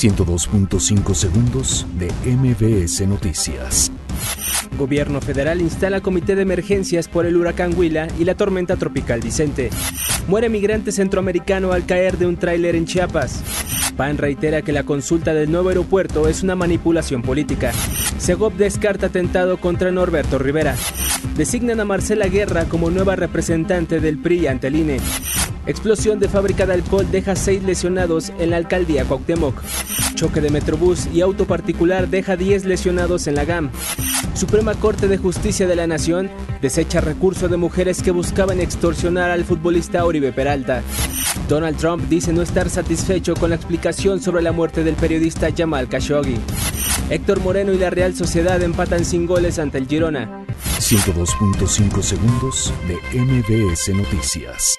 102.5 segundos de MBS Noticias. Gobierno federal instala comité de emergencias por el huracán Huila y la tormenta tropical Vicente. Muere migrante centroamericano al caer de un tráiler en Chiapas. PAN reitera que la consulta del nuevo aeropuerto es una manipulación política. Segov descarta atentado contra Norberto Rivera. Designan a Marcela Guerra como nueva representante del PRI ante el INE. Explosión de fábrica de alcohol deja seis lesionados en la alcaldía Cuauhtémoc. Choque de Metrobús y auto particular deja 10 lesionados en la GAM. Suprema Corte de Justicia de la Nación desecha recurso de mujeres que buscaban extorsionar al futbolista Oribe Peralta. Donald Trump dice no estar satisfecho con la explicación sobre la muerte del periodista Jamal Khashoggi. Héctor Moreno y la Real Sociedad empatan sin goles ante el Girona. 102.5 segundos de MBS Noticias.